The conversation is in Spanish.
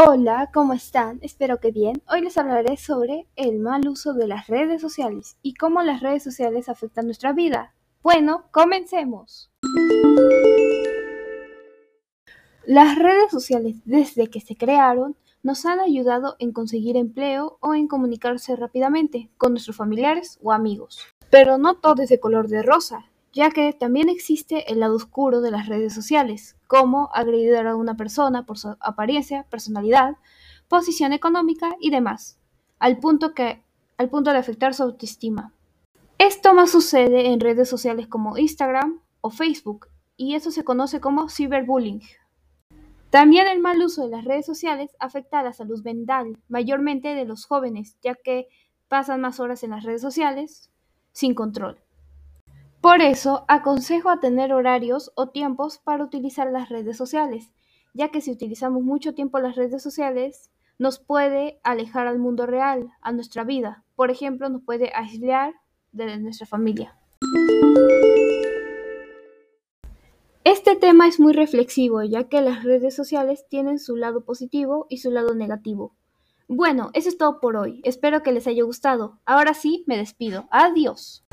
Hola, ¿cómo están? Espero que bien. Hoy les hablaré sobre el mal uso de las redes sociales y cómo las redes sociales afectan nuestra vida. Bueno, comencemos. Las redes sociales desde que se crearon nos han ayudado en conseguir empleo o en comunicarse rápidamente con nuestros familiares o amigos. Pero no todo es de color de rosa, ya que también existe el lado oscuro de las redes sociales, como agredir a una persona por su apariencia, personalidad, posición económica y demás, al punto, que, al punto de afectar su autoestima. Esto más sucede en redes sociales como Instagram o Facebook, y eso se conoce como cyberbullying. También el mal uso de las redes sociales afecta a la salud mental, mayormente de los jóvenes, ya que pasan más horas en las redes sociales sin control. Por eso, aconsejo a tener horarios o tiempos para utilizar las redes sociales, ya que si utilizamos mucho tiempo las redes sociales, nos puede alejar al mundo real, a nuestra vida. Por ejemplo, nos puede aislar de nuestra familia. Este tema es muy reflexivo, ya que las redes sociales tienen su lado positivo y su lado negativo. Bueno, eso es todo por hoy. Espero que les haya gustado. Ahora sí, me despido. Adiós.